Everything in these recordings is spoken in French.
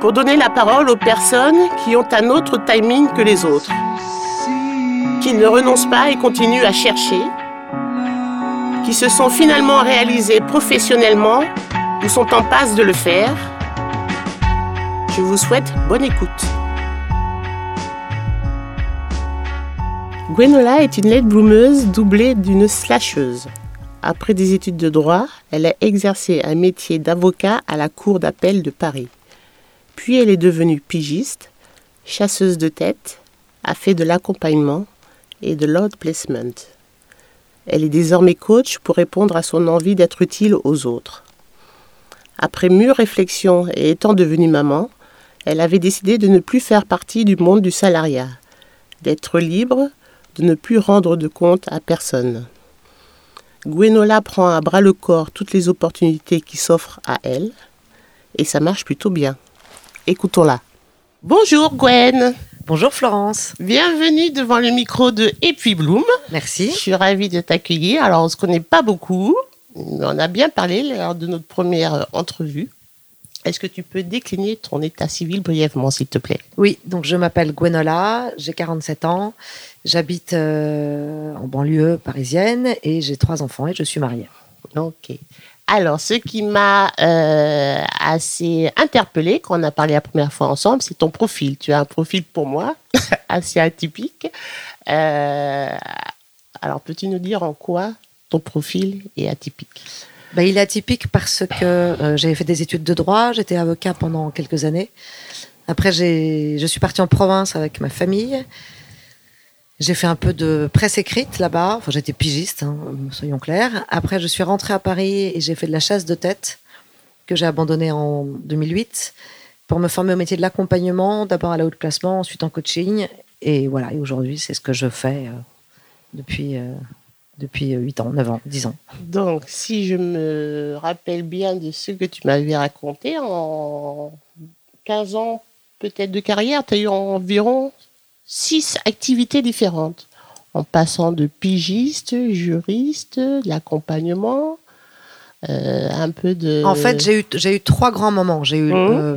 pour donner la parole aux personnes qui ont un autre timing que les autres, qui ne renoncent pas et continuent à chercher, qui se sont finalement réalisées professionnellement ou sont en passe de le faire. Je vous souhaite bonne écoute. Gwenola est une late bloomeuse doublée d'une slasheuse. Après des études de droit, elle a exercé un métier d'avocat à la Cour d'appel de Paris. Puis elle est devenue pigiste, chasseuse de tête, a fait de l'accompagnement et de l'odd placement. Elle est désormais coach pour répondre à son envie d'être utile aux autres. Après mûre réflexion et étant devenue maman, elle avait décidé de ne plus faire partie du monde du salariat, d'être libre, de ne plus rendre de compte à personne. Gwenola prend à bras le corps toutes les opportunités qui s'offrent à elle, et ça marche plutôt bien. Écoutons-la. Bonjour Gwen. Bonjour Florence. Bienvenue devant le micro de Et puis Bloom. Merci. Je suis ravie de t'accueillir. Alors, on ne se connaît pas beaucoup, mais on a bien parlé lors de notre première entrevue. Est-ce que tu peux décliner ton état civil brièvement, s'il te plaît? Oui, donc je m'appelle Gwenola, j'ai 47 ans, j'habite euh, en banlieue parisienne et j'ai trois enfants et je suis mariée. Ok. Alors, ce qui m'a euh, assez interpellé quand on a parlé la première fois ensemble, c'est ton profil. Tu as un profil pour moi assez atypique. Euh, alors, peux-tu nous dire en quoi ton profil est atypique? Ben, Il est atypique parce que euh, j'ai fait des études de droit, j'étais avocat pendant quelques années. Après, je suis partie en province avec ma famille. J'ai fait un peu de presse écrite là-bas. Enfin, j'étais pigiste, hein, soyons clairs. Après, je suis rentrée à Paris et j'ai fait de la chasse de tête que j'ai abandonnée en 2008 pour me former au métier de l'accompagnement, d'abord à la haute placement, ensuite en coaching. Et voilà, et aujourd'hui, c'est ce que je fais euh, depuis, euh, depuis 8 ans, 9 ans, 10 ans. Donc, si je me rappelle bien de ce que tu m'avais raconté, en 15 ans peut-être de carrière, tu as eu environ six activités différentes, en passant de pigiste, juriste, l'accompagnement, euh, un peu de. En fait, j'ai eu, j'ai eu trois grands moments. J'ai eu, mmh. euh,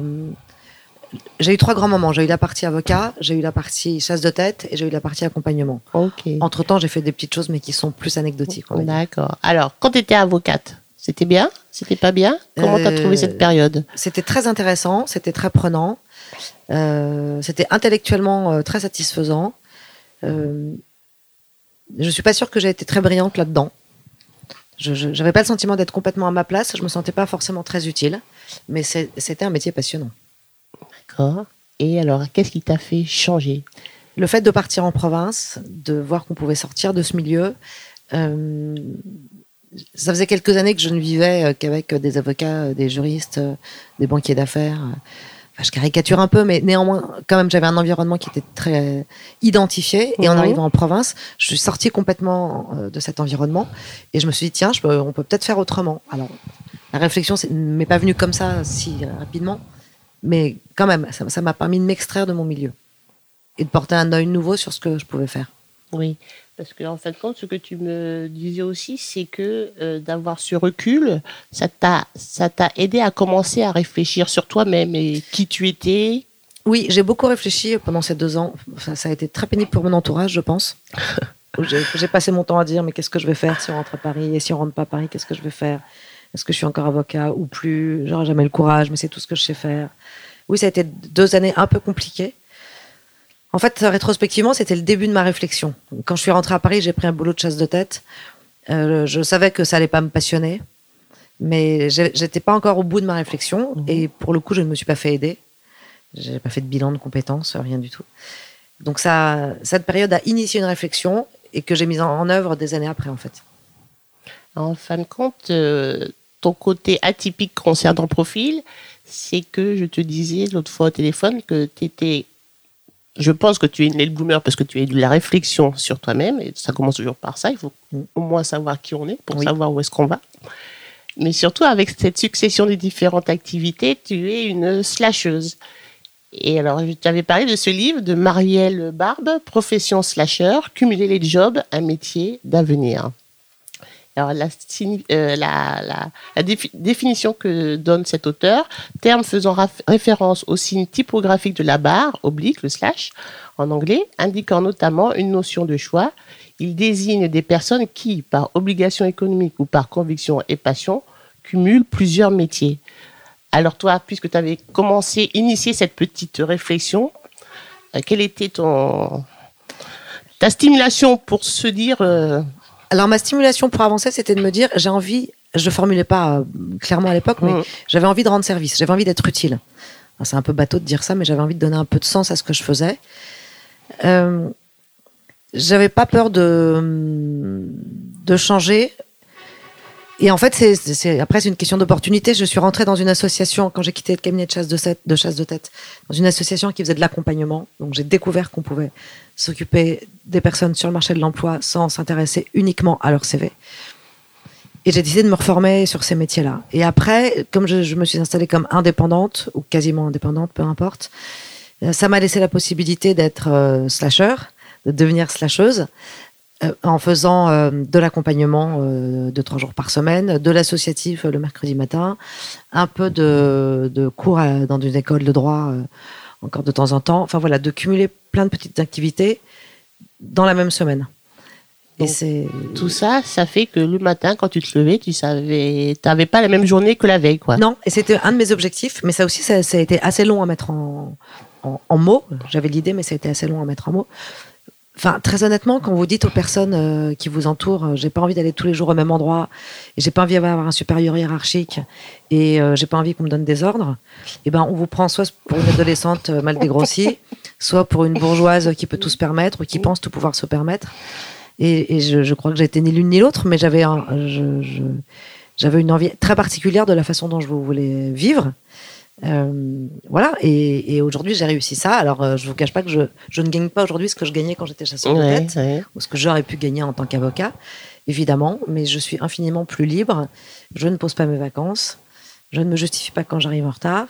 j'ai eu trois grands moments. J'ai eu la partie avocat, j'ai eu la partie chasse de tête et j'ai eu la partie accompagnement. Entre temps, j'ai fait des petites choses, mais qui sont plus anecdotiques. D'accord. Alors, quand tu étais avocate, c'était bien? C'était pas bien? Comment tu as trouvé cette période? C'était très intéressant, c'était très prenant. Euh, c'était intellectuellement euh, très satisfaisant. Euh, je suis pas sûre que j'ai été très brillante là-dedans. Je n'avais pas le sentiment d'être complètement à ma place. Je me sentais pas forcément très utile, mais c'était un métier passionnant. D'accord. Et alors, qu'est-ce qui t'a fait changer? Le fait de partir en province, de voir qu'on pouvait sortir de ce milieu. ça faisait quelques années que je ne vivais qu'avec des avocats, des juristes, des banquiers d'affaires je caricature un peu, mais néanmoins, quand même, j'avais un environnement qui était très identifié. Et en mhm. arrivant en province, je suis sortie complètement euh, de cet environnement. Et je me suis dit, tiens, je peux, on peut peut-être faire autrement. Alors, la réflexion ne m'est pas venue comme ça, si rapidement. Mais quand même, ça m'a permis de m'extraire de mon milieu. Et de porter un œil nouveau sur ce que je pouvais faire. Oui. Parce qu'en en fait, ce que tu me disais aussi, c'est que euh, d'avoir ce recul, ça t'a, ça t'a aidé à commencer à réfléchir sur toi-même et qui tu étais. Oui, j'ai beaucoup réfléchi pendant ces deux ans. ça a été très pénible pour mon entourage, je pense. j'ai, passé mon temps à dire mais qu'est-ce que je vais faire si on rentre à Paris et si on rentre pas à Paris, qu'est-ce que je vais faire? Est-ce que je suis encore avocat ou plus? J'aurai jamais le courage, mais c'est tout ce que je sais faire. Oui, ça a été deux années un peu compliquées. En fait, rétrospectivement, c'était le début de ma réflexion. Quand je suis rentrée à Paris, j'ai pris un boulot de chasse de tête. Euh, je savais que ça allait pas me passionner, mais j'étais pas encore au bout de ma réflexion. Mmh. Et pour le coup, je ne me suis pas fait aider. J'ai pas fait de bilan de compétences, rien du tout. Donc ça, cette période a initié une réflexion et que j'ai mise en, œuvre des années après, en fait. En fin de compte, euh, ton côté atypique concernant le profil, c'est que je te disais l'autre fois au téléphone que tu étais. Je pense que tu es une late bloomer parce que tu as eu de la réflexion sur toi-même et ça commence toujours par ça. Il faut mm. au moins savoir qui on est pour savoir où est-ce qu'on va. Mais surtout avec cette succession des différentes activités, tu es une slasheuse. Et alors, je t'avais parlé de ce livre de Marielle Barbe, Profession slasher, cumuler les jobs, un métier d'avenir. Alors, la, euh, définition que donne cet auteur, terme faisant référence au signe typographique de la barre, oblique, le slash, en anglais, indiquant notamment une notion de choix. Il désigne des personnes qui, par obligation économique ou par conviction et passion, cumulent plusieurs métiers. Alors toi, puisque tu avais commencé, initié cette petite réflexion, euh, quelle était ton ta stimulation pour se dire euh, Alors ma stimulation pour avancer, c'était de me dire j'ai envie, je ne formulais pas euh, clairement à l'époque, mais mmh. j'avais envie de rendre service, j'avais envie d'être utile. C'est un peu bateau de dire ça, mais j'avais envie de donner un peu de sens à ce que je faisais. Euh, j'avais pas peur de, de changer et en fait, c'est après c'est une question d'opportunité. Je suis rentrée dans une association quand j'ai quitté le cabinet de chasse de, tête, dans une association qui faisait de l'accompagnement. Donc j'ai découvert qu'on pouvait s'occuper des personnes sur le marché de l'emploi sans s'intéresser uniquement à leur CV. Et j'ai décidé de me reformer sur ces métiers-là. Et après, comme je, me suis installée comme indépendante ou quasiment indépendante, peu importe, euh, ça m'a laissé la possibilité d'être euh, slasher, de devenir slasheuse. Euh, en faisant euh, de l'accompagnement euh, de trois jours par semaine, de l'associatif le mercredi matin, un peu de, cours dans une école de droit encore de temps en temps. Enfin voilà, de cumuler plein de petites activités dans la même semaine. Et c'est tout ça, ça fait que le matin, quand tu te levais, tu savais, t'avais pas la même journée que la veille, quoi. Non, et c'était un de mes objectifs, mais ça aussi, ça, a été assez long à mettre en, en mots. J'avais l'idée, mais ça a été assez long à mettre en mots. Enfin, très honnêtement, quand vous dites aux personnes euh, qui vous entourent, euh, j'ai pas envie d'aller tous les jours au même endroit, j'ai pas envie d'avoir un supérieur hiérarchique, et euh, j'ai pas envie qu'on me donne des ordres, et eh ben, on vous prend soit pour une adolescente mal dégrossie, soit pour une bourgeoise qui peut tout se permettre ou qui pense tout pouvoir se permettre. Et, je, crois que j'ai été ni l'une ni l'autre, mais j'avais j'avais une envie très particulière de la façon dont je voulais vivre. Euh, voilà, et, aujourd'hui j'ai réussi ça. Alors euh, je vous cache pas que je, je ne gagne pas aujourd'hui ce que je gagnais quand j'étais chasseur de tête, ou ce que j'aurais pu gagner en tant qu'avocat, évidemment, mais je suis infiniment plus libre. Je ne pose pas mes vacances, je ne me justifie pas quand j'arrive en retard.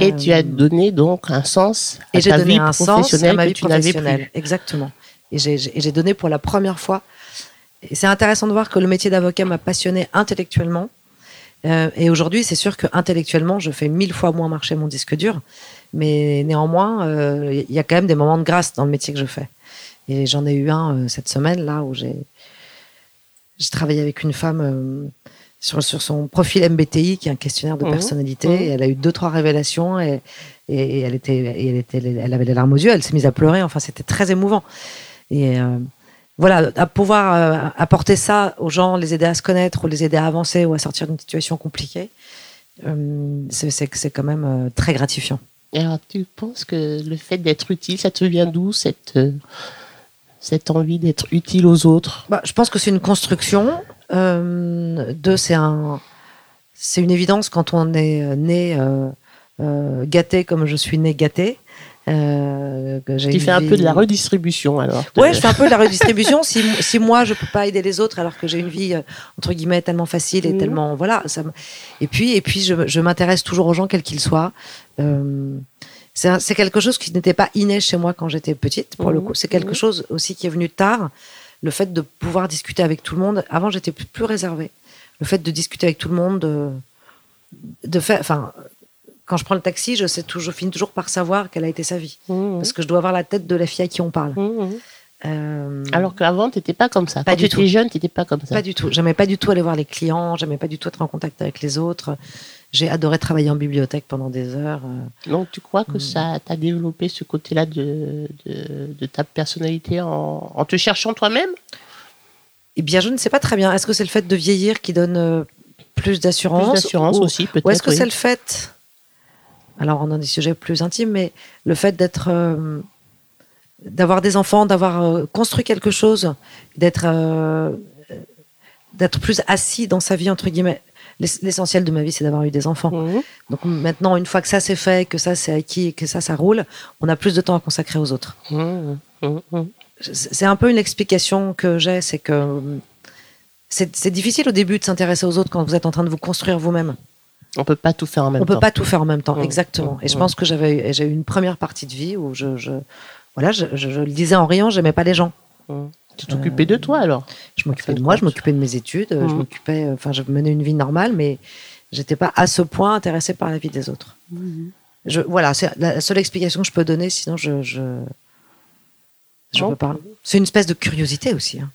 et tu as euh, donné donc un sens à et ta donné vie un sens à ma vie professionnelle. Exactement. Et j'ai donné pour la première fois. Et c'est intéressant de voir que le métier d'avocat m'a passionné intellectuellement euh, et aujourd'hui, c'est sûr que intellectuellement, je fais mille fois moins marcher mon disque dur, mais néanmoins, euh, il y a quand même des moments de grâce dans le métier que je fais. Et j'en ai eu un euh, cette semaine là où j'ai travaillé avec une femme sur, sur, son profil MBTI, qui est un questionnaire de mmh. personnalité. Mmh. Et elle a eu deux trois révélations et, et, elle était, elle était, elle avait les larmes aux yeux. Elle s'est mise à pleurer. Enfin, c'était très émouvant. Et voilà, à pouvoir euh, apporter ça aux gens, les aider à se connaître ou les aider à avancer ou à sortir d'une situation compliquée, euh, c'est quand même euh, très gratifiant. alors, tu penses que le fait d'être utile, ça te vient d'où cette, cette envie d'être utile aux autres? Bah, Je pense que c'est une construction. deux, c'est un, c'est une évidence quand on est né gâté comme je suis né gâté. Euh, tu fais un peu de la redistribution alors. Ouais, je fais un peu de la redistribution. si, si, moi je peux pas aider les autres alors que j'ai une vie euh, entre guillemets tellement facile et mmh. tellement voilà. Ça, et puis et puis je, je m'intéresse toujours aux gens quels qu'ils soient. Euh, c'est quelque chose qui n'était pas inné chez moi quand j'étais petite. Pour le mmh. coup, c'est quelque mmh. chose aussi qui est venu tard. Le fait de pouvoir discuter avec tout le monde. Avant, j'étais plus réservée. Le fait de discuter avec tout le monde, de, de faire, enfin, quand je prends le taxi, je, sais toujours, je finis toujours par savoir quelle a été sa vie. Mmh, mmh. Parce que je dois avoir la tête de la fille à qui on parle. Mmh, euh, Alors qu'avant, tu n'étais pas comme ça. Pas quand tu étais jeune, tu n'étais pas comme ça. Pas du tout. J'aimais pas du tout aller voir les clients, j'aimais pas du tout être en contact avec les autres. J'ai adoré travailler en bibliothèque pendant des heures. euh. Donc, tu crois que ça t'a développé ce côté-là de, de, de ta personnalité en, en te cherchant toi-même? Eh bien, je ne sais pas très bien. Est-ce que c'est le fait de vieillir qui donne euh, plus Plus d'assurance d'assurance ou- aussi, peut-être. Ou est-ce que oui. c'est le fait, alors on a des sujets plus intimes, mais le fait d'être, euh, d'avoir des enfants, d'avoir euh, construit quelque chose, d'être, euh, d'être plus assis dans sa vie entre guillemets. L'ess- L'essentiel de ma vie, c'est d'avoir eu des enfants. Mhm. Donc maintenant, une fois que ça c'est fait, que ça c'est acquis, que ça ça roule, on a plus de temps à consacrer aux autres. Mhm. Mhm. C'est un peu une explication que j'ai, c'est que c'est difficile au début de s'intéresser aux autres quand vous êtes en train de vous construire vous-même. On peut pas tout faire en même On temps. peut pas tout faire en même temps, Mm, exactement. Et je mm. pense que j'avais eu- j'ai eu une première partie de vie où je, je voilà, je, je- je le disais en riant, j'aimais pas les gens. Mhm. Tu t'occupais de toi alors? Je m'occupais de moi, je m'occupais de mes études, je Mm. m'occupais, euh, enfin, je menais une vie normale, mais j'étais pas à ce point intéressée par la vie des autres. Je, voilà, c'est la seule explication que je peux donner, sinon je je, je peux pas. C'est une espèce de curiosité aussi. hein.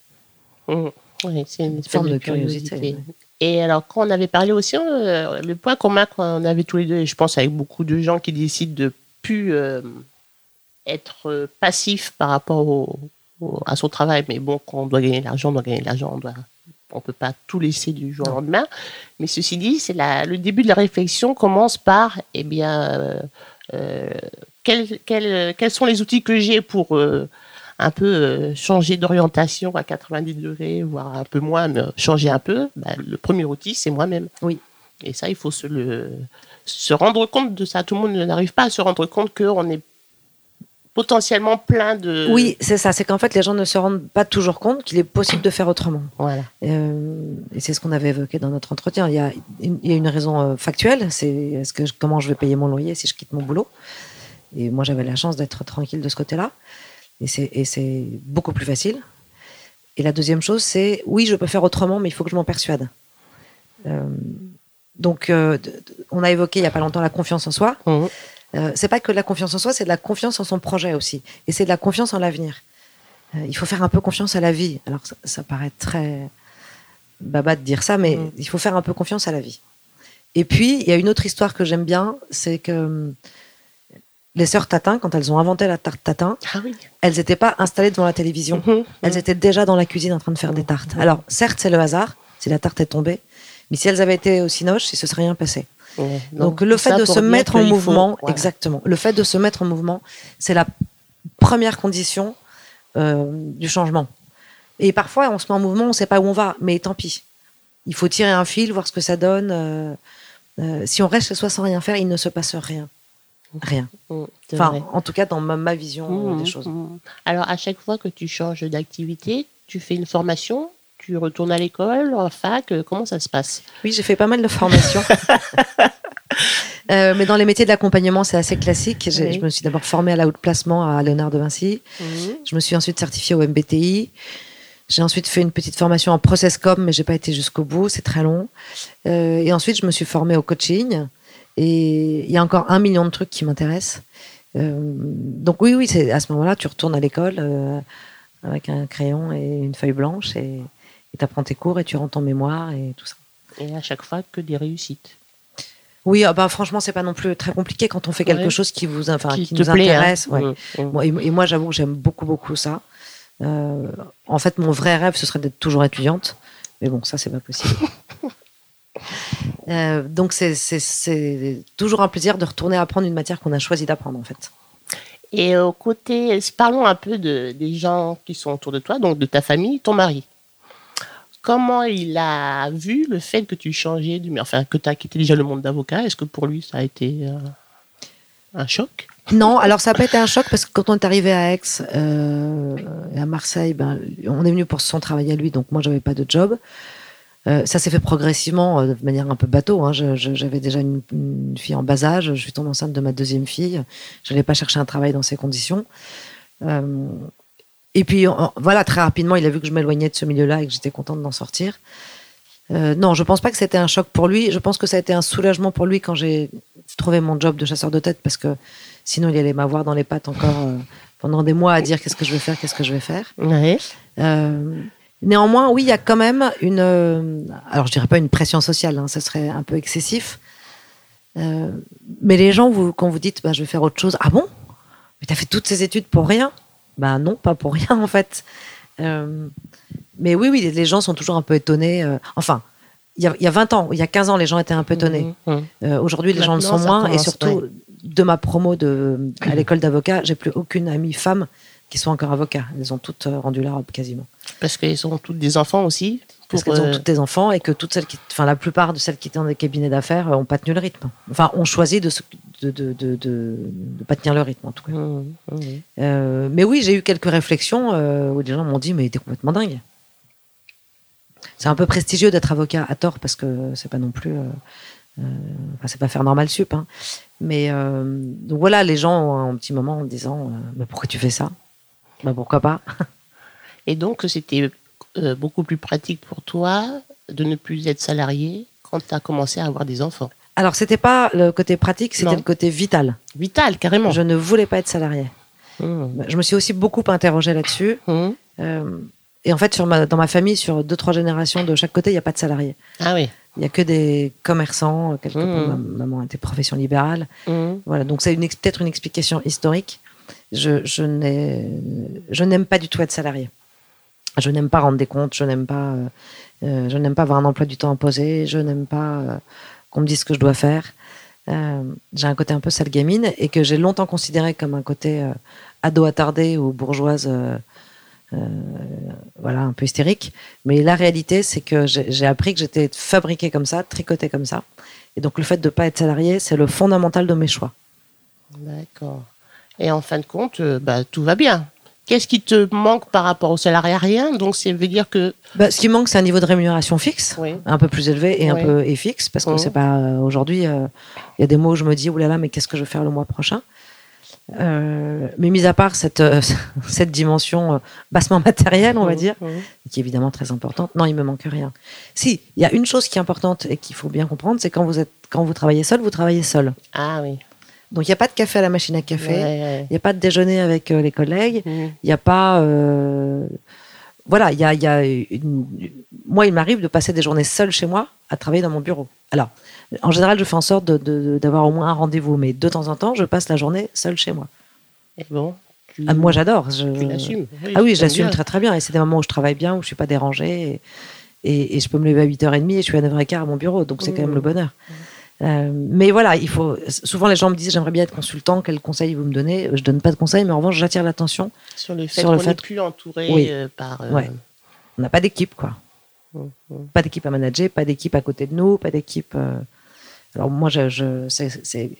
Oui, c'est une forme de curiosité, Et alors, quand on avait parlé aussi, euh, le point commun qu'on avait tous les deux, et je pense avec beaucoup de gens qui décident de plus euh, être euh, passif par rapport au- au- à son travail, mais bon, quand on doit gagner de l'argent, on doit gagner de l'argent, on doit, on peut pas tout laisser du jour au lendemain. Mais ceci dit, c'est le début de la réflexion commence par, eh bien, euh, euh, quels, quels, quels sont les outils que j'ai pour euh, un peu euh, changer d'orientation à 90 degrés, voire un peu moins, mais changer un peu, bah, le premier outil, c'est moi-même. Oui. Et ça, il faut se, le, se rendre compte de ça. Tout le monde n'arrive pas à se rendre compte qu'on est potentiellement plein de... Oui, c'est ça. C'est qu'en fait, les gens ne se rendent pas toujours compte qu'il est possible de faire autrement. Voilà. Euh, et c'est ce qu'on avait évoqué dans notre entretien. Il y a une, il y a une raison euh, factuelle, c'est est-ce que je- comment je vais payer mon loyer si je quitte mon boulot? Et moi, j'avais la chance d'être tranquille de ce côté-là. Et c'est, beaucoup plus facile. Et la deuxième chose, c'est oui, je peux faire autrement, mais il faut que je m'en persuade. Euh, donc, euh, on a évoqué il y a pas longtemps la confiance en soi. Mhm. Euh, c'est pas que de la confiance en soi, c'est de la confiance en son projet aussi. Et c'est de la confiance en l'avenir. Euh, il faut faire un peu confiance à la vie. Alors, ça, ça paraît très baba de dire ça, mais Mm. il faut faire un peu confiance à la vie. Et puis, il y a une autre histoire que j'aime bien, c'est que hum, les sœurs Tatin, quand elles ont inventé la tarte Tatin, Ah oui. elles n'étaient pas installées devant la télévision. Mhm. Elles étaient déjà dans la cuisine en train de faire des tartes. Alors, certes, c'est le hasard, si la tarte est tombée, mais si elles avaient été au Cinoche, il se serait rien passé. Ouais. Donc, le fait de se mettre en mouvement, voilà. exactement, le fait de se mettre en mouvement, c'est la première condition euh, du changement. Et parfois, on se met en mouvement, on ne sait pas où on va, mais tant pis. Il faut tirer un fil, voir ce que ça donne. euh, euh, si on reste chez soi sans rien faire, il ne se passe rien. Rien. C'est Enfin, vrai. en tout cas, dans ma, ma vision euh, Mhm. des choses. Mhm. Alors, à chaque fois que tu changes d'activité, tu fais une formation, tu retournes à l'école, en fac, euh, comment ça se passe? Oui, j'ai fait pas mal de formations. Euh, mais dans les métiers de l'accompagnement, c'est assez classique. Oui. Je me suis d'abord formée à la haute placement à Léonard de Vinci. Je me suis ensuite certifiée au MBTI. J'ai ensuite fait une petite formation en processcom, mais j'ai pas été jusqu'au bout, c'est très long. Euh, et ensuite, je me suis formée au coaching. Et il y a encore un million de trucs qui m'intéressent. Euh, donc oui, oui, c'est à ce moment-là, tu retournes à l'école euh, avec un crayon et une feuille blanche et tu apprends tes cours et tu rends ton mémoire et tout ça. Et à chaque fois, que des réussites. Oui, ah bah, franchement, c'est pas non plus très compliqué quand on fait quelque Ouais. chose qui vous, enfin, qui, nous plaît, hein. intéresse. ouais. Et, et moi, j'avoue que j'aime beaucoup, beaucoup ça. Euh, en fait, mon vrai rêve, ce serait d'être toujours étudiante. Mais bon, ça, c'est pas possible. Euh, donc, c'est- toujours un plaisir de retourner apprendre une matière qu'on a choisi d'apprendre, en fait. Et au côté, parlons un peu de, des gens qui sont autour de toi, donc de ta famille, ton mari. Comment il a vu le fait que tu changeais, du, enfin que tu as quitté déjà le monde d'avocat? Est-ce que pour lui ça a été euh, un choc? Non, alors ça n'a pas été un choc parce que quand on est arrivé à Aix euh, et à Marseille, ben, on est venu pour son travail à lui, donc moi j'avais pas de job. Euh, ça s'est fait progressivement, euh, de manière un peu bateau. hein. J'avais déjà une, une fille en bas âge, je suis tombée enceinte de ma deuxième fille. Je n'allais pas chercher un travail dans ces conditions. Euh, et puis voilà, très rapidement, il a vu que je m'éloignais de ce milieu-là et que j'étais contente d'en sortir. Euh, non, je pense pas que c'était un choc pour lui. Je pense que ça a été un soulagement pour lui quand j'ai trouvé mon job de chasseur de tête parce que sinon il allait m'avoir dans les pattes encore euh, pendant des mois à dire qu'est-ce que je vais faire, qu'est-ce que je vais faire. Euh, néanmoins, oui, il y a quand même une, euh, alors je dirais pas une pression sociale, hein, ça serait un peu excessif, Euh, mais les gens, vous, quand vous dites, bah, je vais faire autre chose, ah bon? Mais t'as fait toutes ces études pour rien? Ben non, pas pour rien en fait. Euh, mais oui, oui, les gens sont toujours un peu étonnés. enfin, il y, a, il y a 20 ans, il y a 15 ans, les gens étaient un peu étonnés. Mhm. Euh, Aujourd'hui, les gens le sont moins. Et surtout, de ma promo de, à l'école d'avocat, j'ai plus aucune amie femme qui soit encore avocat. Elles ont toutes euh, rendu la robe quasiment. Parce qu'ils ont toutes des enfants aussi. Parce qu'elles ont euh, toutes des enfants et que toutes celles qui, enfin la plupart de celles qui étaient dans des cabinets d'affaires n'ont pas tenu le rythme. Enfin, ont choisi de, se- de, de, de, pas tenir le rythme en tout cas. mhm. Euh, mais oui, j'ai eu quelques réflexions euh, où des gens m'ont dit mais t'es complètement dingue. C'est un peu prestigieux d'être avocat à tort parce que c'est pas non plus, euh, euh, enfin, c'est pas faire normal sup. hein. Mais euh, donc voilà, les gens ont un petit moment en disant euh, mais pourquoi tu fais ça? Bah pourquoi pas Et donc, c'était euh, beaucoup plus pratique pour toi de ne plus être salarié quand tu as commencé à avoir des enfants. Alors c'était pas le côté pratique, c'était le côté vital. Vital, carrément. Je ne voulais pas être salarié. Mhm, Je me suis aussi beaucoup interrogée là-dessus. mhm. Euh, et en fait, sur ma, dans ma famille, sur deux, trois générations de chaque côté, il n'y a pas de salariés. Ah oui. Il n'y a que des commerçants, quelques Mmh. ma maman était profession libérale. Mhm. Voilà, donc c'est peut-être une explication historique. Je, je n'ai- je n'aime pas du tout être salarié. Je n'aime pas rendre des comptes, je n'aime pas, euh, euh, pas avoir un emploi du temps imposé, je n'aime pas euh, qu'on me dise ce que je dois faire. J'ai un côté un peu sale gamine et que j'ai longtemps considéré comme un côté ado attardé ou bourgeoise, voilà, un peu hystérique. Mais la réalité, c'est que j'ai appris que j'étais fabriquée comme ça, tricotée comme ça. Et donc le fait de ne pas être salarié, c'est le fondamental de mes choix. D'accord. Et en fin de compte, euh, bah, tout va bien. Qu'est-ce qui te manque par rapport au salariat Rien. Donc, ça veut dire que. Bah, ce qui manque, c'est un niveau de rémunération fixe, Oui. un peu plus élevé et un peu et fixe, parce que c'est pas euh, aujourd'hui. euh, Il y a des mots où je me dis, oulala, mais qu'est-ce que je vais faire le mois prochain? Euh, Mais mis à part cette, cette dimension bassement matérielle, on va dire, qui est évidemment très importante, non, il me manque rien. Si, il y a une chose qui est importante et qu'il faut bien comprendre, c'est quand vous êtes, quand vous travaillez seul, vous travaillez seul. Ah oui. Donc il n'y a pas de café à la machine à café, il Ouais, ouais. n'y a pas de déjeuner avec euh, les collègues, Mhm. il n'y a pas. euh, Voilà, il y a, il y a une- moi, il m'arrive de passer des journées seule chez moi à travailler dans mon bureau. Alors, en général, je fais en sorte d'avoir au moins un rendez-vous, mais de temps en temps, je passe la journée seule chez moi. Et bon. Tu, Ah, moi, j'adore. je- tu l'assumes. Ah oui, je t'aimes l'assume bien. très très bien. Et c'est des moments où je travaille bien, où je suis pas dérangée. Et, et- et je peux me lever à 8h30 et je suis à 9h15 à mon bureau. Donc c'est quand même Mmh. le bonheur. Euh, mais voilà, il faut. Souvent, les gens me disent j'aimerais bien être consultant. Quel conseil vous me donnez? Je donne pas de conseils, mais en revanche, j'attire l'attention. Sur le fait qu'on n'est plus entouré Oui. euh, par. euh, Ouais. On n'a pas d'équipe, quoi. Mhm. Pas d'équipe à manager, pas d'équipe à côté de nous, pas d'équipe. euh, Alors moi, je, je- c'est- c'est-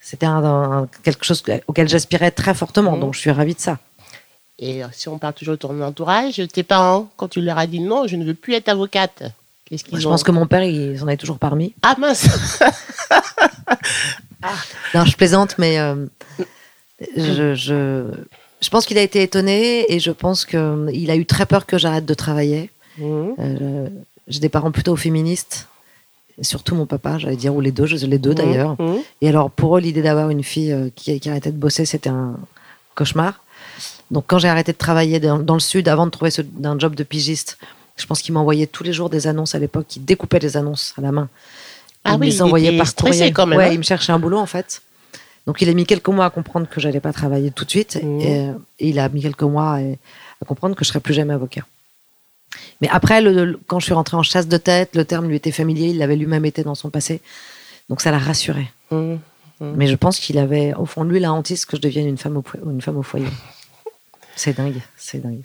c'était un, un- quelque chose auquel j'aspirais très fortement. Mhm. Donc je suis ravie de ça. Et si on parle toujours de ton entourage, tes parents, quand tu leur as dit non, je ne veux plus être avocate, je pense que mon père, il s'en est toujours parmi. Ah mince Non, je plaisante, mais euh, je, je, je pense qu'il a été étonné et je pense qu'il a eu très peur que j'arrête de travailler. Mhm. Euh, J'ai des parents plutôt féministes, et surtout mon papa, j'allais dire, ou les deux, les deux d'ailleurs. Mhm. Et alors, pour eux, l'idée d'avoir une fille euh, qui, qui arrêtait de bosser, c'était un cauchemar. Donc, quand j'ai arrêté de travailler dans, dans le sud, avant de trouver ce, un job de pigiste, je pense qu'ils m'envoyaient tous les jours des annonces à l'époque, ils découpaient les annonces à la main. Ah il oui, les il envoyait par courrier. quand même, Ouais, hein. il me cherchait un boulot en fait. Donc il a mis quelques mois à comprendre que j'allais pas travailler tout de suite et, et il a mis quelques mois à, à comprendre que je serais plus jamais avocat. Mais après, le- le- quand je suis rentrée en chasse de tête, le terme lui était familier, il l'avait lui-même été dans son passé, donc ça l'a rassuré. Mhm. Mais je pense qu'il avait au fond lui la hantise que je devienne une femme au, une femme au foyer. C'est dingue, c'est dingue.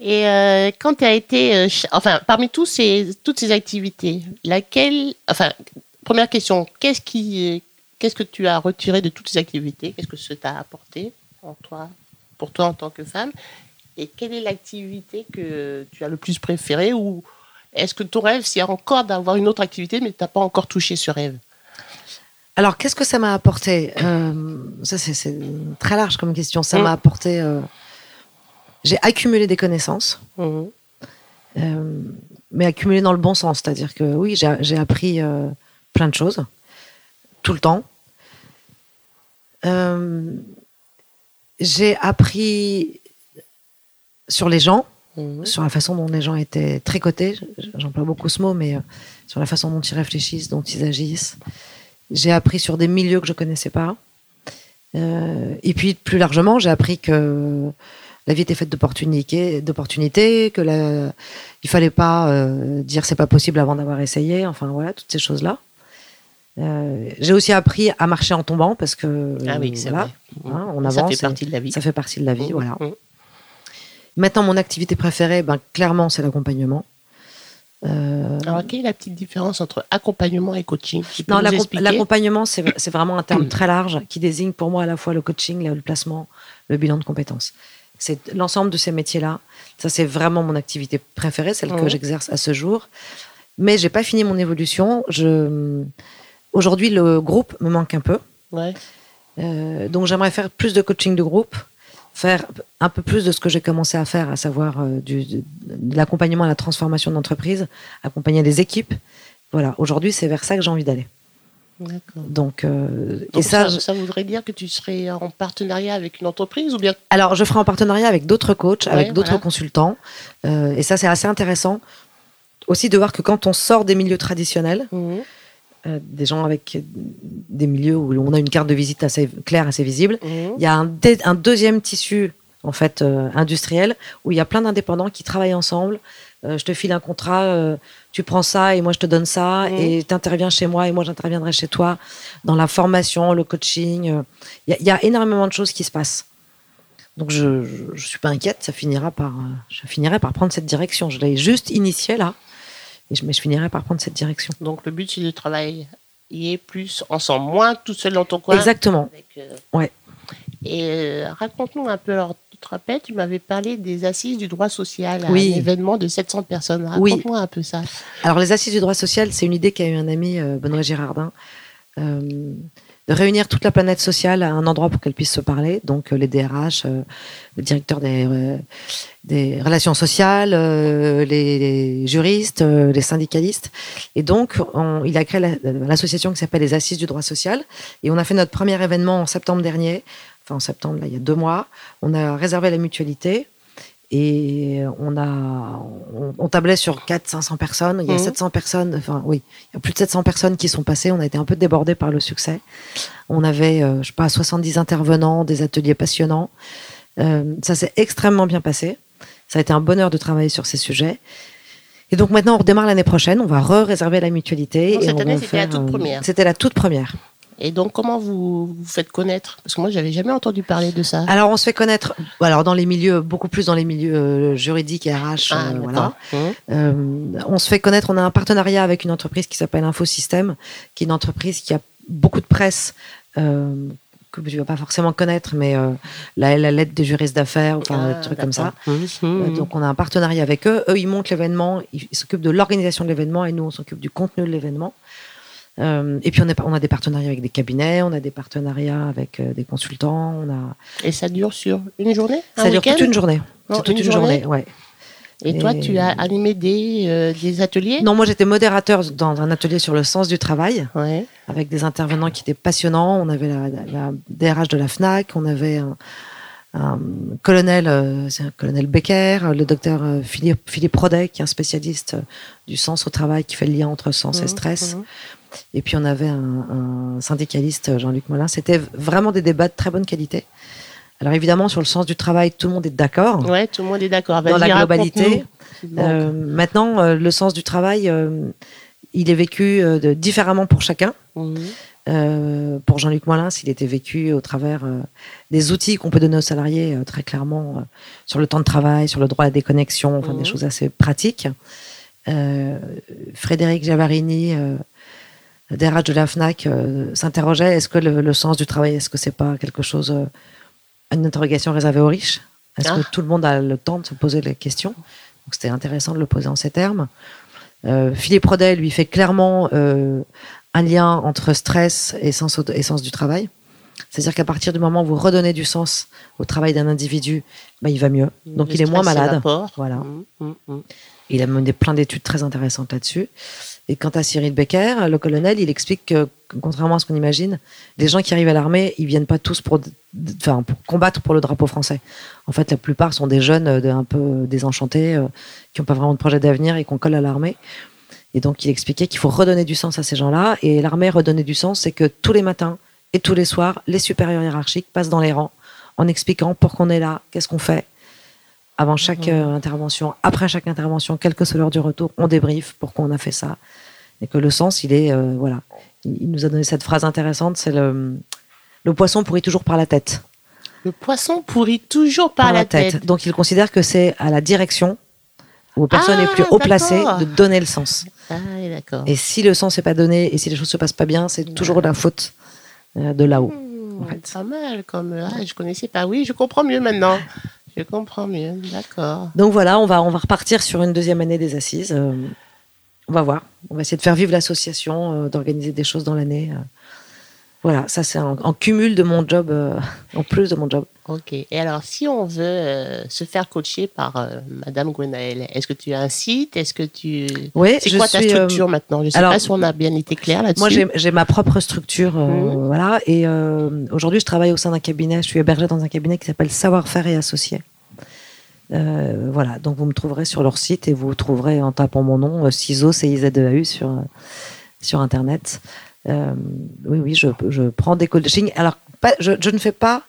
Et euh, quand tu as été, euh, enfin, parmi tous ces, toutes ces activités, laquelle, enfin, première question, qu'est-ce qui, qu'est-ce que tu as retiré de toutes ces activités? Qu'est-ce que ça t'a apporté en toi, pour toi en tant que femme? Et quelle est l'activité que tu as le plus préférée? Ou est-ce que ton rêve, c'est encore d'avoir une autre activité, mais tu n'as pas encore touché ce rêve? Alors, qu'est-ce que ça m'a apporté? Euh, Ça, c'est- c'est très large comme question. Ça Mm. m'a apporté. J'ai accumulé des connaissances. Mhm. Euh, mais accumulé dans le bon sens. C'est-à-dire que oui, j'ai appris euh, plein de choses, tout le temps. Euh, j'ai appris sur les gens, Mhm. sur la façon dont les gens étaient tricotés. J'emploie beaucoup ce mot, mais sur la façon dont ils réfléchissent, dont ils agissent. J'ai appris sur des milieux que je connaissais pas. Et puis plus largement, j'ai appris que la vie était faite d'opportunités, d'opportunités, que la, il fallait pas euh, dire c'est pas possible avant d'avoir essayé. Enfin voilà, toutes ces choses là. Euh, j'ai aussi appris à marcher en tombant parce que Ah oui, c'est voilà, vrai. hein, on Ça avance. fait et partie de la vie. Ça fait partie de la vie, Mm, voilà. mm. Maintenant, mon activité préférée, ben, clairement, c'est l'accompagnement. Euh, Alors, quelle est la petite différence entre accompagnement et coaching? Non, l'accompagnement, c'est vraiment un terme très large qui désigne pour moi à la fois le coaching, le placement, le bilan de compétences. C'est l'ensemble de ces métiers-là. Ça, c'est vraiment mon activité préférée, celle que j'exerce à ce jour. Mais j'ai pas fini mon évolution. Je... Aujourd'hui, le groupe me manque un peu. Ouais. Euh, donc j'aimerais faire plus de coaching de groupe, faire un peu plus de ce que j'ai commencé à faire, à savoir euh, du, de, de l'accompagnement à la transformation d'entreprise, accompagner les équipes. Voilà, aujourd'hui c'est vers ça que j'ai envie d'aller. D'accord. Donc, euh, et Donc ça, ça, je- ça voudrait dire que tu serais en partenariat avec une entreprise ou bien alors je ferai en partenariat avec d'autres coachs, avec Ouais, d'autres voilà. consultants, Euh, et ça c'est assez intéressant aussi de voir que quand on sort des milieux traditionnels, Mhm. euh, des gens avec des milieux où on a une carte de visite assez claire, assez visible, Mhm. Il y a un deuxième tissu en fait euh, industriel où il y a plein d'indépendants qui travaillent ensemble. Euh, je te file un contrat, euh, tu prends ça et moi je te donne ça Mhm. et tu interviens chez moi et moi j'interviendrai chez toi dans la formation, le coaching. Il y, a- il y a énormément de choses qui se passent. Donc je, je suis pas inquiète, ça finira par, je finirai par prendre cette direction. Je l'ai juste initié là, et je, mais je finirai par prendre cette direction. Donc le but c'est de travailler plus ensemble, moins tout seul dans ton coin. Exactement. Avec, euh, Ouais. Et euh, raconte-nous un peu, alors te rappelles, tu m'avais parlé des assises du droit social, Oui. un événement de 700 personnes. Oui. Raconte-moi un peu ça. Alors, les assises du droit social, c'est une idée qu'a eu un ami, euh, Benoît Girardin, euh, de réunir toute la planète sociale à un endroit pour qu'elle puisse se parler. Donc, euh, les DRH, euh, le directeur des, euh, des relations sociales, les, les juristes, les syndicalistes. Et donc, on- il a créé la- l'association qui s'appelle les Assises du droit social. Et on a fait notre premier événement en septembre dernier. En septembre, là, il y a deux mois. On a réservé la mutualité. Et on a, on, on tablait sur 400-500 personnes. Il y a Mhm. 700 personnes, enfin oui, il y a plus de 700 personnes qui sont passées. On a été un peu débordés par le succès. On avait, euh, je sais pas, 70 intervenants, des ateliers passionnants. Euh, ça s'est extrêmement bien passé. Ça a été un bonheur de travailler sur ces sujets. Et donc maintenant, on redémarre l'année prochaine. On va re-réserver la mutualité. Et cette on année, c'était la toute première. C'était la toute première. Et donc comment vous vous faites connaître? Parce que moi j'avais jamais entendu parler de ça. Alors, on se fait connaître, alors dans les milieux, beaucoup plus dans les milieux euh, juridiques et RH. Ah, euh, voilà. Mhm. Euh, on se fait connaître, on a un partenariat avec une entreprise qui s'appelle Infosystème, qui est une entreprise qui a beaucoup de presse, euh, que tu vas pas forcément connaître, mais euh, la, la lettre des juristes d'affaires, enfin, Ah, des trucs comme ça. Mhm. Euh, Donc on a un partenariat avec eux. Eux, ils montent l'événement, ils s'occupent de l'organisation de l'événement et nous, on s'occupe du contenu de l'événement. Euh, et puis on, a des partenariats avec des cabinets, on a des partenariats avec euh, des consultants, on a. Et ça dure sur une journée un Ça dure toute une journée. Non, toute une une, journée, journée ouais. Et toi tu as animé des, euh, des ateliers? Non, moi j'étais modérateur dans un atelier sur le sens du travail. Ouais. avec des intervenants qui étaient passionnants. On avait la, la DRH de la FNAC, on avait un, un colonel, euh, un colonel Becker, le docteur euh, Philippe, Philippe Rodet, qui est un spécialiste euh, du sens au travail, qui fait le lien entre sens et Mhm, stress. mhm. Et puis on avait un, un syndicaliste, Jean-Luc Molin. C'était vraiment des débats de très bonne qualité. Alors évidemment, sur le sens du travail, tout le monde est d'accord. Ouais, tout le monde est d'accord. Dans la globalité. Euh, maintenant, euh, le sens du travail, euh, il est vécu euh, différemment pour chacun. mhm. Euh, pour Jean-Luc Moulin, s'il était vécu au travers euh, des outils qu'on peut donner aux salariés, euh, très clairement, sur le temps de travail, sur le droit à la déconnexion, enfin Mhm. des choses assez pratiques. Frédéric Javarini, DRH de la FNAC, s'interrogeait est-ce que le, le sens du travail, est-ce que c'est pas quelque chose, une interrogation réservée aux riches? Est-ce Ah. que tout le monde a le temps de se poser les questions? Donc c'était intéressant de le poser en ces termes. Philippe Rodet, lui, fait clairement un lien entre stress et sens, et sens du travail. C'est-à-dire qu'à partir du moment où vous redonnez du sens au travail d'un individu, bah, il va mieux. Donc Le il est moins malade. Voilà. Mhm, mhm, mhm. Il a mené plein d'études très intéressantes là-dessus. Et quant à Cyril Becker, le colonel, il explique que, contrairement à ce qu'on imagine, les gens qui arrivent à l'armée, ils viennent pas tous pour, enfin, pour combattre pour le drapeau français. En fait, la plupart sont des jeunes euh, de- un peu désenchantés, euh, qui n'ont pas vraiment de projet d'avenir et qu'on colle à l'armée. Et donc, il expliquait qu'il faut redonner du sens à ces gens-là. Et l'armée, redonner du sens, c'est que tous les matins et tous les soirs, les supérieurs hiérarchiques passent dans les rangs en expliquant pourquoi on est là, qu'est-ce qu'on fait, avant chaque Mhm. euh, intervention, après chaque intervention, quelle que soit l'heure du retour, on débriefe pourquoi on a fait ça. Et que le sens, il est, euh, voilà. Il nous a donné cette phrase intéressante, c'est le, le poisson pourrit toujours par la tête. Le poisson pourrit toujours par, la tête. Donc il considère que c'est à la direction, aux personnes Ah, les plus haut d'accord. de donner le sens. Ah. Et si le sens n'est pas donné et si les choses se passent pas bien, c'est toujours la faute euh, de là-haut. Hmm, en fait. Pas mal, comme ah, je connaissais pas. Oui, je comprends mieux maintenant. Je comprends mieux, d'accord. Donc voilà, on va, on va repartir sur une deuxième année des assises. Euh, on va voir. On va essayer de faire vivre l'association, euh, d'organiser des choses dans l'année. euh. Voilà, ça c'est en, en cumul de mon job, euh, en plus de mon job. Ok. Et alors, si on veut euh, se faire coacher par euh, Madame Gwenaëlle, est-ce que tu as un site? Est-ce que tu Oui, C'est quoi ta suis, structure maintenant? Je sais alors, pas si on a bien été clair là-dessus. Moi, j'ai ma propre structure, Mhm. voilà. Et aujourd'hui, je travaille au sein d'un cabinet. Je suis hébergée dans un cabinet qui s'appelle Savoir-faire et Associés. Voilà. Donc, vous me trouverez sur leur site et vous trouverez en tapant mon nom, CISO, C-I-Z-E-A-U, sur, euh, sur Internet. Euh, oui, oui, je, je prends des coachings. Alors, pas, je, je ne fais pas,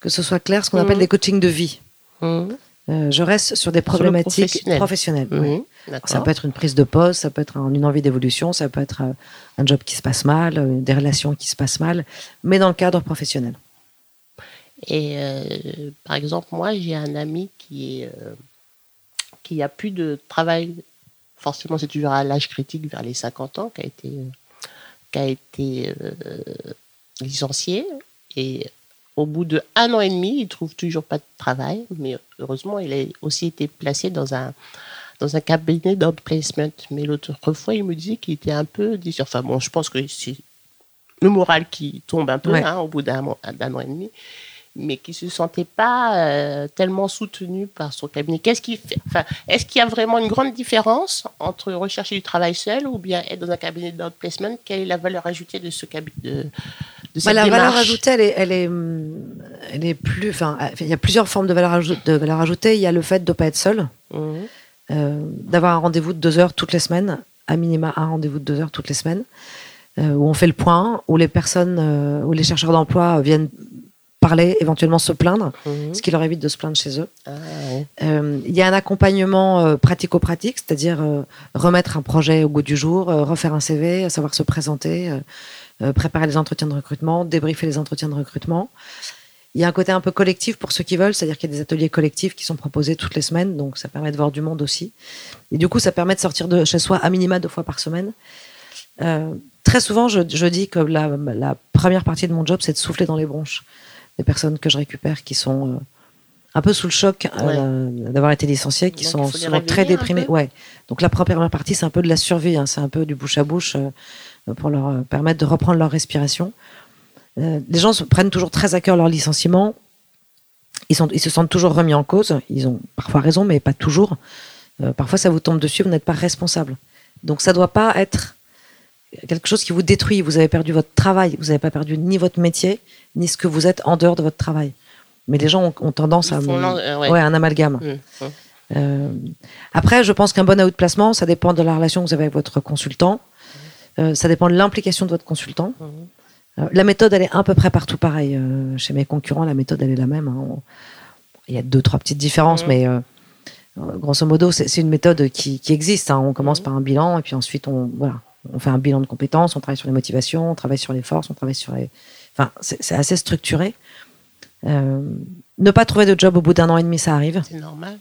que ce soit clair, ce qu'on Mhm. appelle des coachings de vie. Mhm. Euh, je reste sur des problématiques professionnel. professionnelles. oui. D'accord. Ça peut être une prise de poste, ça peut être un- une envie d'évolution, ça peut être euh, un job qui se passe mal, des relations qui se passent mal, mais dans le cadre professionnel. Et euh, par exemple, moi, j'ai un ami qui est qui a plus de travail. Forcément, c'est toujours à l'âge critique, vers les 50 ans, qui a été a été euh, licencié. Et au bout de un an et demi, il trouve toujours pas de travail. Mais heureusement, il a aussi été placé dans un dans un cabinet d'outplacement. Mais l'autre fois, il me disait qu'il était un peu déçu. Enfin bon, je pense que c'est le moral qui tombe un peu Ouais. hein, au bout d'un an et demi mais qui se sentait pas euh, tellement soutenu par son cabinet. Qu'est-ce qui fait enfin, Est-ce qu'il y a vraiment une grande différence entre rechercher du travail seul ou bien être dans un cabinet d'outplacement Quelle est la valeur ajoutée de ce cabinet de, de cette Bah, la démarche? valeur ajoutée, elle est, elle est, elle est plus. Enfin, il y a plusieurs formes de valeur, ajou- de valeur ajoutée. Il y a le fait de ne pas être seul, Mhm. euh, d'avoir un rendez-vous de deux heures toutes les semaines, à minima un rendez-vous de deux heures toutes les semaines, euh, où on fait le point, où les personnes, où les chercheurs d'emploi viennent parler, éventuellement se plaindre, Mhm. ce qui leur évite de se plaindre chez eux. Ah, ouais. Euh, il y a un accompagnement euh, pratico-pratique, c'est-à-dire euh, remettre un projet au goût du jour, euh, refaire un CV, savoir se présenter, préparer les entretiens de recrutement, débriefer les entretiens de recrutement. Il y a un côté un peu collectif pour ceux qui veulent, c'est-à-dire qu'il y a des ateliers collectifs qui sont proposés toutes les semaines, donc ça permet de voir du monde aussi. Et du coup, ça permet de sortir de chez soi à minima deux fois par semaine. Euh, très souvent, je, je dis que la, la première partie de mon job, c'est de souffler dans les bronches des personnes que je récupère qui sont euh, un peu sous le choc euh, d'avoir été licenciées, qui Donc, sont souvent très déprimées. Ouais. Donc la première partie, c'est un peu de la survie, hein, c'est un peu du bouche à bouche euh, pour leur permettre de reprendre leur respiration. Les gens se prennent toujours très à cœur leur licenciement. Ils, sont, ils se sentent toujours remis en cause. Ils ont parfois raison, mais pas toujours. Euh, parfois, ça vous tombe dessus, vous n'êtes pas responsable. Donc, ça ne doit pas être quelque chose qui vous détruit. Vous avez perdu votre travail. Vous n'avez pas perdu ni votre métier, ni ce que vous êtes en dehors de votre travail. Mais les gens ont, ont tendance Ils à. l'en- euh, ouais. ouais, un amalgame. Mhm. Euh, après, je pense qu'un bon outplacement, ça dépend de la relation que vous avez avec votre consultant. Euh, ça dépend de l'implication de votre consultant. Euh, la méthode, elle est à peu près partout pareille. Chez mes concurrents, la méthode, elle est la même. hein. Il y a deux, trois petites différences, Mhm. mais grosso modo, c'est une méthode qui, qui existe. hein. On commence par un bilan, et puis ensuite, on, voilà, on fait un bilan de compétences, on travaille sur les motivations, on travaille sur les forces, on travaille sur les. Enfin, c'est assez structuré. Euh, ne pas trouver de job au bout d'un an et demi, ça arrive. C'est normal.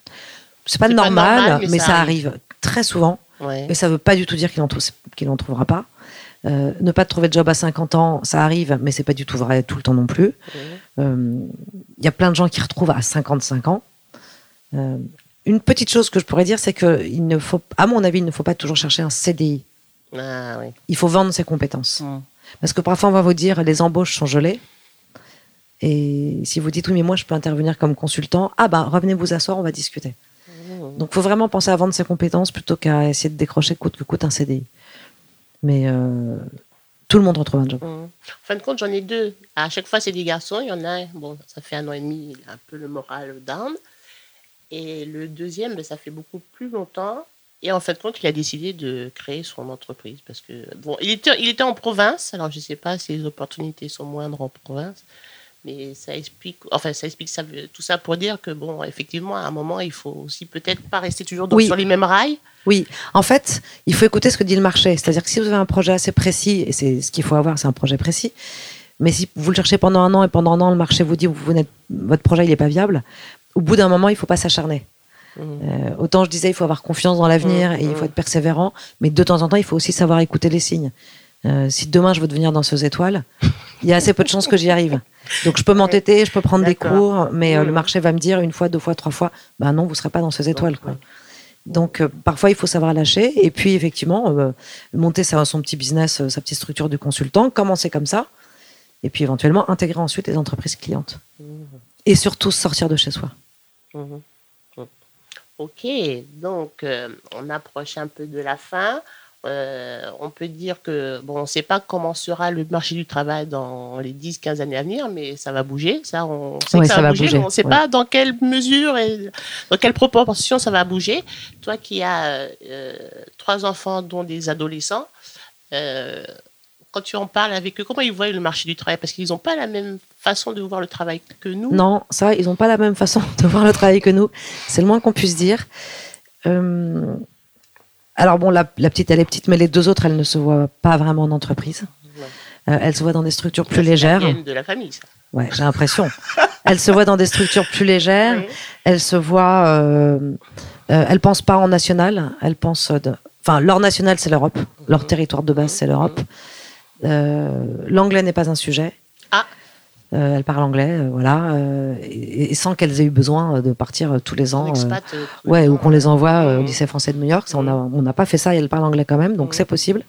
C'est pas C'est pas normal, normal, mais mais, ça arrive. très souvent. Ouais. Et ça veut pas du tout dire qu'il en, trou- qu'il en trouvera pas. Euh, ne pas trouver de job à 50 ans, ça arrive, mais c'est pas du tout vrai tout le temps non plus. Mhm. Euh, Il y a plein de gens qui retrouvent à 55 ans. Une petite chose que je pourrais dire, c'est que il ne faut, à mon avis, il ne faut pas toujours chercher un CDI. Ah, oui. Il faut vendre ses compétences. Parce que parfois, on va vous dire les embauches sont gelées. Et si vous dites oui, mais moi, je peux intervenir comme consultant, ah bah, revenez vous asseoir, on va discuter. Mhm. Donc, il faut vraiment penser à vendre ses compétences plutôt qu'à essayer de décrocher coûte que coûte un CDI. Mais euh, tout le monde retrouve un job. Mhm. En fin de compte, j'en ai deux. À chaque fois, c'est des garçons. Il y en a un, bon, ça fait un an et demi, il a un peu le moral down. Et le deuxième, ben, ça fait beaucoup plus longtemps. Et en fin de compte, il a décidé de créer son entreprise parce que bon, il était, il était en province. Alors je ne sais pas si les opportunités sont moindres en province, mais ça explique, enfin ça explique ça, tout ça pour dire que bon, effectivement, à un moment, il faut aussi peut-être pas rester toujours dans- Oui. sur les mêmes rails. Oui, en fait, il faut écouter ce que dit le marché. C'est-à-dire que si vous avez un projet assez précis, et c'est ce qu'il faut avoir, c'est un projet précis, mais si vous le cherchez pendant un an et pendant un an, le marché vous dit que votre projet il n'est pas viable, au bout d'un moment, il ne faut pas s'acharner. Mhm. Euh, autant je disais, il faut avoir confiance dans l'avenir Mhm, et il faut mhm. être persévérant, mais de temps en temps, il faut aussi savoir écouter les signes. Euh, si demain je veux devenir danseuse étoile, il y a assez peu de chances que j'y arrive. Donc je peux m'entêter, je peux prendre des cours, mais euh, le marché va me dire une fois, deux fois, trois fois, bah non, vous serez pas danseuse étoile. Quoi. Donc euh, parfois il faut savoir lâcher et puis effectivement monter sa- son petit business, sa petite structure de consultant, commencer comme ça et puis éventuellement intégrer ensuite les entreprises clientes et surtout sortir de chez soi. Ok, donc euh, on approche un peu de la fin. Euh, on peut dire que, bon, on ne sait pas comment sera le marché du travail dans les 10-15 années à venir, mais ça va bouger. Ça, on sait que ça, ça va bouger, bouger, mais on ne sait ouais. pas dans quelle mesure et dans quelle proportion ça va bouger. Toi qui as euh, trois enfants, dont des adolescents, quand tu en parles avec eux, comment ils voient le marché du travail? Parce qu'ils n'ont pas la même façon de voir le travail que nous. Non, ça, ils n'ont pas la même façon de voir le travail que nous. C'est le moins qu'on puisse dire. Euh, alors bon, la, la petite, elle est petite, mais les deux autres, elles ne se voient pas vraiment en entreprise. Euh, elles se voient dans des structures plus légères. l'ADN de la famille, ça. Ouais, j'ai l'impression. elles se voient dans des structures plus légères. Oui. Elles se voient. Euh, euh, elles pensent pas en national. Elles pensent. de- Enfin, leur national, c'est l'Europe. Leur territoire de base, c'est l'Europe. Euh, L'anglais n'est pas un sujet. Ah. Euh, elles parlent anglais, euh, voilà, euh, et, et sans qu'elles aient eu besoin de partir tous les ans. Expat, les Ouais, ou qu'on les envoie au Mhm. lycée français de New York. Ça, on n'a pas fait ça et elles parlent anglais quand même, donc Mhm. c'est possible.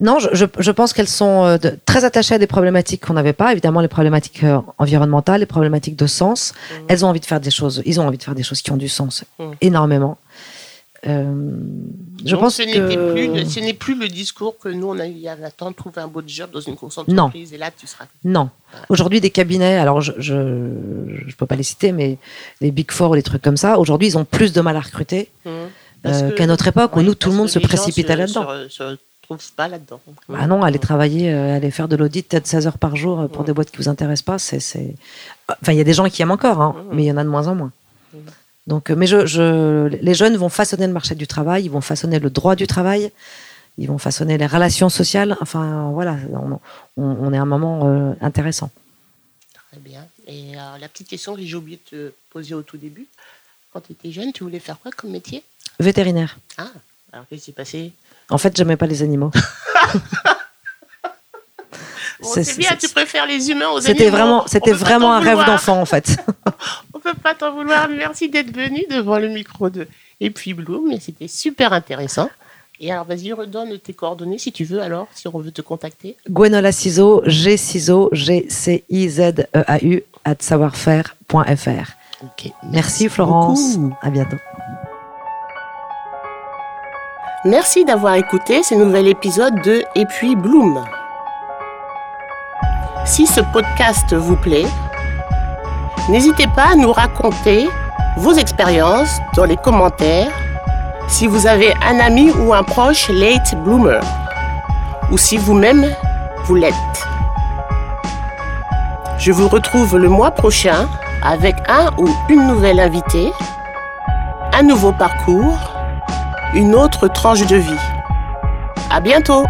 Non, je, je- je pense qu'elles sont de- très attachées à des problématiques qu'on n'avait pas. Évidemment, les problématiques environnementales, les problématiques de sens. Elles ont envie de faire des choses. Ils ont envie de faire des choses qui ont du sens, énormément. Euh, je Donc, pense ce que plus, ce n'est plus le discours que nous on a eu il y a 20 ans, trouver un beau job dans une grosse Non. entreprise et là tu seras. non. Aujourd'hui, des cabinets, alors je je, je peux pas les citer, mais les Big Four ou les trucs comme ça, aujourd'hui, ils ont plus de mal à recruter. Parce euh, qu'à notre époque où nous, tout le monde se précipitait là-dedans. Se, retrouvent pas là-dedans. Bah non, aller travailler, euh, aller faire de l'audit peut-être 16 heures par jour pour Mhm. des boîtes qui vous intéressent pas, c'est. Enfin, il y a des gens qui aiment encore, hein, mais il y en a de moins en moins. Donc, euh, mais je, je, les jeunes vont façonner le marché du travail, ils vont façonner le droit du travail, ils vont façonner les relations sociales. Enfin, voilà, on, on- on est à un moment euh, intéressant. Très bien. Et euh, la petite question que j'ai oublié de te poser au tout début, quand tu étais jeune, tu voulais faire quoi comme métier? Vétérinaire. Ah, alors qu'est-ce qui s'est passé? En fait, j'aimais pas les animaux. Bon, C'est- bien, tu préfères les humains aux animaux. C'était vraiment, c'était un rêve d'enfant, en fait. Peut pas t'en vouloir. Merci d'être venu devant le micro de Et puis Bloom. Et c'était super intéressant. Et alors, vas-y, redonne tes coordonnées si tu veux, alors, si on veut te contacter. Gwenola Ciseaux, G Ciseaux, G-C-I-Z-E-A-U, at savoirfaire.fr. Ok. Merci Florence. beaucoup. À bientôt. Merci d'avoir écouté ce nouvel épisode de Et puis Bloom. Si ce podcast vous plaît, n'hésitez pas à nous raconter vos expériences dans les commentaires si vous avez un ami ou un proche late bloomer ou si vous-même vous l'êtes. Je vous retrouve le mois prochain avec un ou une nouvelle invitée, un nouveau parcours une autre tranche de vie. À bientôt!